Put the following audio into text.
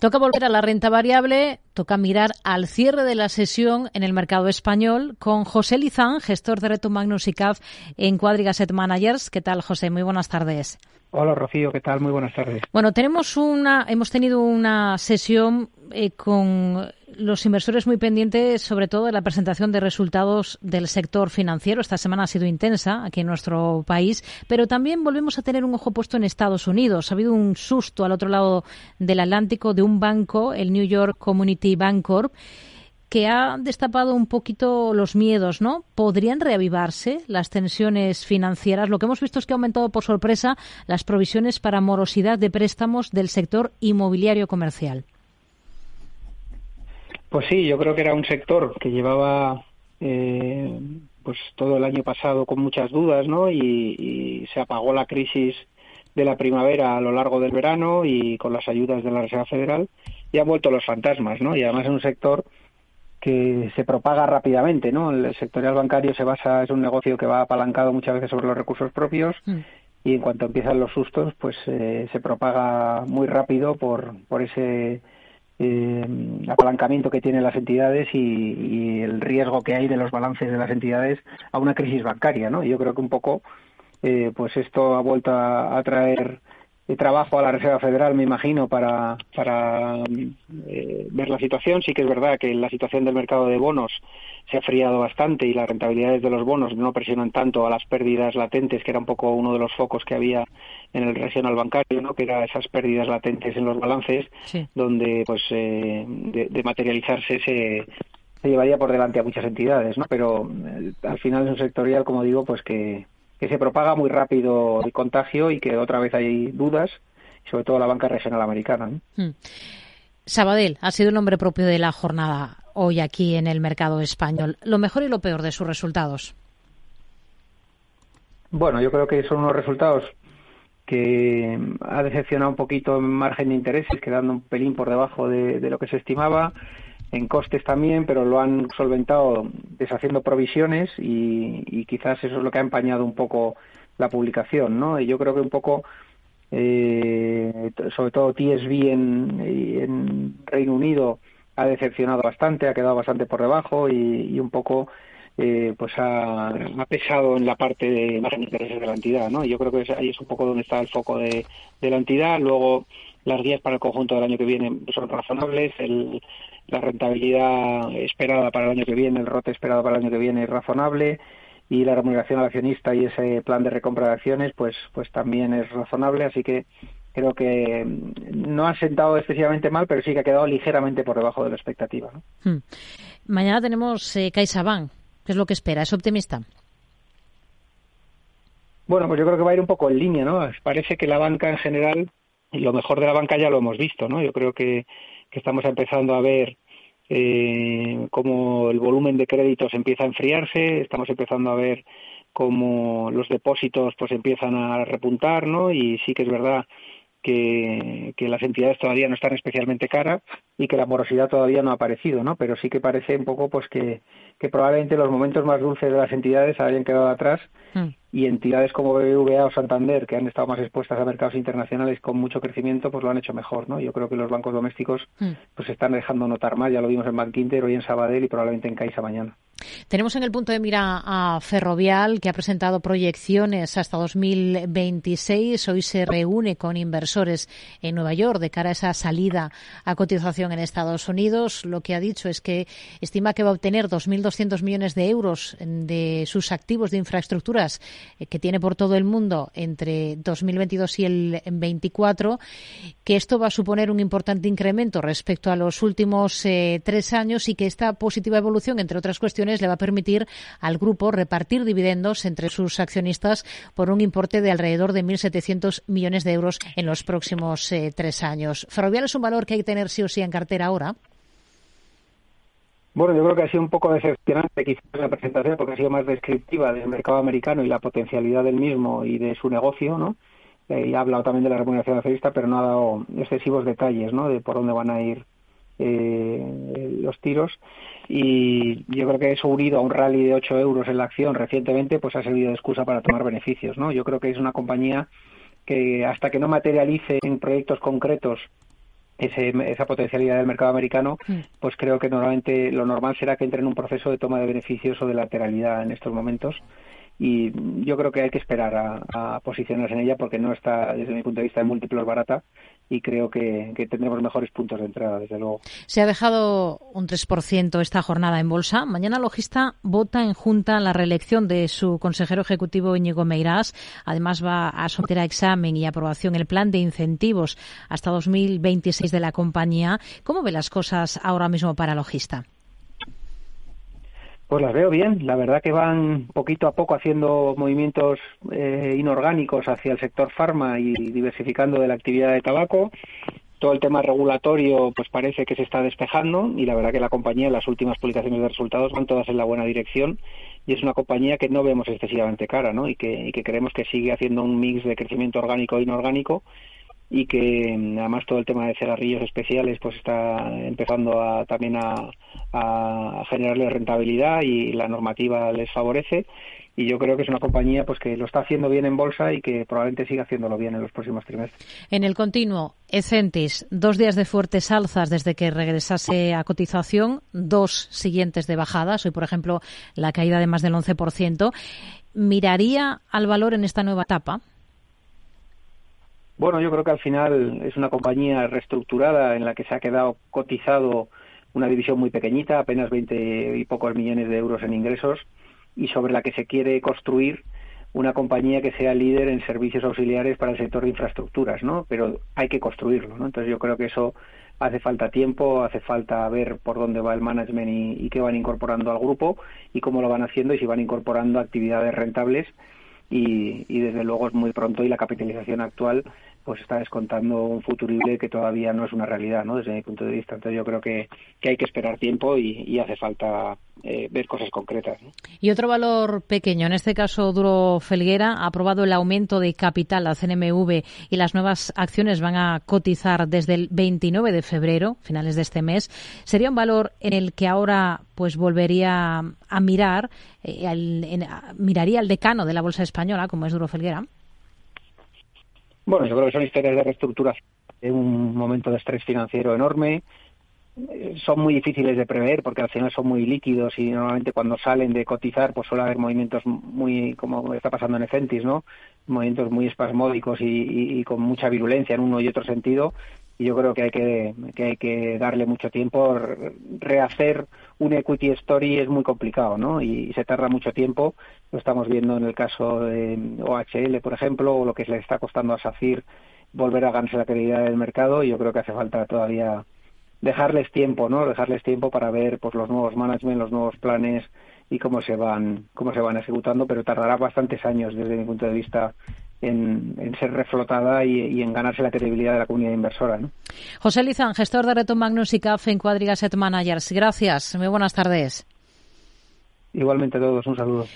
Toca volver a la renta variable, toca mirar al cierre de la sesión en el mercado español con José Lizán, gestor de Reto Magnus y CAF en Quadriga Asset Managers. ¿Qué tal, José? Muy buenas tardes. Hola, Rocío. ¿Qué tal? Muy buenas tardes. Bueno, tenemos una, hemos tenido una sesión eh, con los inversores muy pendientes, sobre todo de la presentación de resultados del sector financiero. Esta semana ha sido intensa aquí en nuestro país, pero también volvemos a tener un ojo puesto en Estados Unidos. Ha habido un susto al otro lado del Atlántico de un banco, el New York Community Bancorp, que ha destapado un poquito los miedos, ¿no? ¿Podrían reavivarse las tensiones financieras? Lo que hemos visto es que ha aumentado por sorpresa las provisiones para morosidad de préstamos del sector inmobiliario comercial. Pues sí, yo creo que era un sector que llevaba eh, pues todo el año pasado con muchas dudas, ¿no? Y, se apagó la crisis de la primavera a lo largo del verano y con las ayudas de la Reserva Federal y han vuelto los fantasmas, ¿no? Y además es un sector que se propaga rápidamente, ¿no? El sectorial bancario se basa, es un negocio que va apalancado muchas veces sobre los recursos propios mm. y en cuanto empiezan los sustos, pues eh, se propaga muy rápido por, por ese eh, apalancamiento que tienen las entidades y, el riesgo que hay de los balances de las entidades a una crisis bancaria, ¿no? yo creo que un poco, eh, pues esto ha vuelto a, traer trabajo a la Reserva Federal, me imagino, para, para eh, ver la situación. Sí que es verdad que la situación del mercado de bonos se ha friado bastante y las rentabilidades de los bonos no presionan tanto a las pérdidas latentes, que era un poco uno de los focos que había en el regional bancario, ¿no? que era esas pérdidas latentes en los balances, donde pues eh, de, materializarse se, se llevaría por delante a muchas entidades, ¿no? Pero eh, al final es un sectorial, como digo, pues que, que se propaga muy rápido el contagio y que otra vez hay dudas, sobre todo la banca regional americana. Hmm. Sabadell ha sido el nombre propio de la jornada hoy aquí en el mercado español. Lo mejor y lo peor de sus resultados. Bueno, yo creo que son unos resultados que ha decepcionado un poquito en margen de intereses, quedando un pelín por debajo de, lo que se estimaba, en costes también, pero lo han solventado deshaciendo provisiones y, quizás eso es lo que ha empañado un poco la publicación, ¿no? Y yo creo que un poco, eh, sobre todo TSB en, en Reino Unido ha decepcionado bastante, ha quedado bastante por debajo y un poco eh, pues ha, pesado en la parte de de intereses de la entidad, ¿no? Yo creo que ahí es un poco donde está el foco de, la entidad. Luego, las guías para el conjunto del año que viene son razonables. la rentabilidad esperada para el año que viene, el rote esperado para el año que viene es razonable y la remuneración al accionista y ese plan de recompra de acciones, pues, pues también es razonable. Así que creo que no ha sentado excesivamente mal, pero sí que ha quedado ligeramente por debajo de la expectativa. Hmm. Mañana tenemos eh, CaixaBank ¿Qué es lo que espera? ¿Es optimista? Bueno, pues yo creo que va a ir un poco en línea, ¿no? Parece que la banca en general, y lo mejor de la banca ya lo hemos visto, ¿no? Yo creo que, estamos empezando a ver eh, cómo el volumen de créditos empieza a enfriarse, estamos empezando a ver cómo los depósitos pues empiezan a repuntar, ¿no? Y sí que es verdad que, que, las entidades todavía no están especialmente caras y que la morosidad todavía no ha aparecido, ¿no? Pero sí que parece un poco pues que, que probablemente los momentos más dulces de las entidades hayan quedado atrás mm. y entidades como BBVA o Santander, que han estado más expuestas a mercados internacionales con mucho crecimiento, pues lo han hecho mejor, ¿no? Yo creo que los bancos domésticos mm. pues están dejando notar más, ya lo vimos en Bankinter, hoy en Sabadell y probablemente en Caixa mañana. Tenemos en el punto de mira a Ferrovial, que ha presentado proyecciones hasta 2026. Hoy se reúne con inversores en Nueva York de cara a esa salida a cotización en Estados Unidos. Lo que ha dicho es que estima que va a obtener 2.200 millones de euros de sus activos de infraestructuras eh, que tiene por todo el mundo entre 2022 y el 24, que esto va a suponer un importante incremento respecto a los últimos eh, tres años y que esta positiva evolución, entre otras cuestiones, le va a permitir al grupo repartir dividendos entre sus accionistas por un importe de alrededor de 1.700 millones de euros en los próximos eh, tres años. Ferrovial es un valor que hay que tener sí o sí en cartera ahora. Bueno, yo creo que ha sido un poco decepcionante quizás la presentación porque ha sido más descriptiva del mercado americano y la potencialidad del mismo y de su negocio, ¿no? Eh, y ha hablado también de la remuneración accionista, pero no ha dado excesivos detalles, ¿no? De por dónde van a ir eh, los tiros y yo creo que eso unido a un rally de 8 euros en la acción recientemente pues ha servido de excusa para tomar beneficios no yo creo que es una compañía que hasta que no materialice en proyectos concretos esa potencialidad del mercado americano, mm. pues creo que normalmente lo normal será que entre en un proceso de toma de beneficios o de lateralidad en estos momentos y yo creo que hay que esperar a, posicionarse en ella porque no está desde mi punto de vista de múltiplos barata y creo que, tendremos mejores puntos de entrada desde luego. Se ha dejado un 3% esta jornada en bolsa. Mañana Logista vota en junta la reelección de su consejero ejecutivo Íñigo Meirás. Además va a someter a examen y aprobación el plan de incentivos hasta 2026 de la compañía. ¿Cómo ve las cosas ahora mismo para Logista? Pues las veo bien. La verdad que van poquito a poco haciendo movimientos eh, inorgánicos hacia el sector farma y diversificando de la actividad de tabaco. Todo el tema regulatorio pues parece que se está despejando y la verdad que la compañía, las últimas publicaciones de resultados van todas en la buena dirección y es una compañía que no vemos excesivamente cara ¿no? y, que, y que creemos que sigue haciendo un mix de crecimiento orgánico e inorgánico y que mm, además todo el tema de cerarrillos especiales pues está empezando a, también a, a generarle rentabilidad y la normativa les favorece y yo creo que es una compañía pues que lo está haciendo bien en bolsa y que probablemente siga haciéndolo bien en los próximos trimestres. En el continuo, Ecentis, dos días de fuertes alzas desde que regresase a cotización, dos siguientes de bajadas, hoy por ejemplo la caída de más del 11%. ¿Miraría al valor en esta nueva etapa? Bueno, yo creo que al final es una compañía reestructurada en la que se ha quedado cotizado una división muy pequeñita, apenas 20 y pocos millones de euros en ingresos, y sobre la que se quiere construir una compañía que sea líder en servicios auxiliares para el sector de infraestructuras, ¿no? Pero hay que construirlo, ¿no? Entonces yo creo que eso hace falta tiempo, hace falta ver por dónde va el management y, y qué van incorporando al grupo y cómo lo van haciendo y si van incorporando actividades rentables y, y desde luego es muy pronto y la capitalización actual pues está descontando un futurible que todavía no es una realidad, ¿no? Desde mi punto de vista. Entonces yo creo que, hay que esperar tiempo y, hace falta eh, ver cosas concretas. Y otro valor pequeño, en este caso Duro Felguera, ha aprobado el aumento de capital a CNMV y las nuevas acciones van a cotizar desde el 29 de febrero, finales de este mes. ¿Sería un valor en el que ahora pues volvería a mirar, eh, miraría al decano de la Bolsa Española, como es Duro Felguera? Bueno, yo creo que son historias de reestructuración en un momento de estrés financiero enorme. Eh, son muy difíciles de prever porque al final son muy líquidos y normalmente cuando salen de cotizar pues suele haber movimientos muy, como está pasando en Ecentis, ¿no? Movimientos muy espasmódicos y con mucha virulencia en uno y otro sentido y yo creo que hay que, que hay que darle mucho tiempo. Rehacer un equity story es muy complicado, ¿no? Y, se tarda mucho tiempo. Lo estamos viendo en el caso de OHL, por ejemplo, o lo que le está costando a SACIR volver a ganarse la credibilidad del mercado. Y yo creo que hace falta todavía dejarles tiempo, ¿no? Dejarles tiempo para ver pues los nuevos management, los nuevos planes y cómo se van cómo se van ejecutando, pero tardará bastantes años desde mi punto de vista en, ser reflotada y, en ganarse la credibilidad de la comunidad inversora. ¿no? José Lizán, gestor de Reto Magnus y CAF en Quadriga Managers. Gracias. Muy buenas tardes. Igualmente a todos. Un saludo.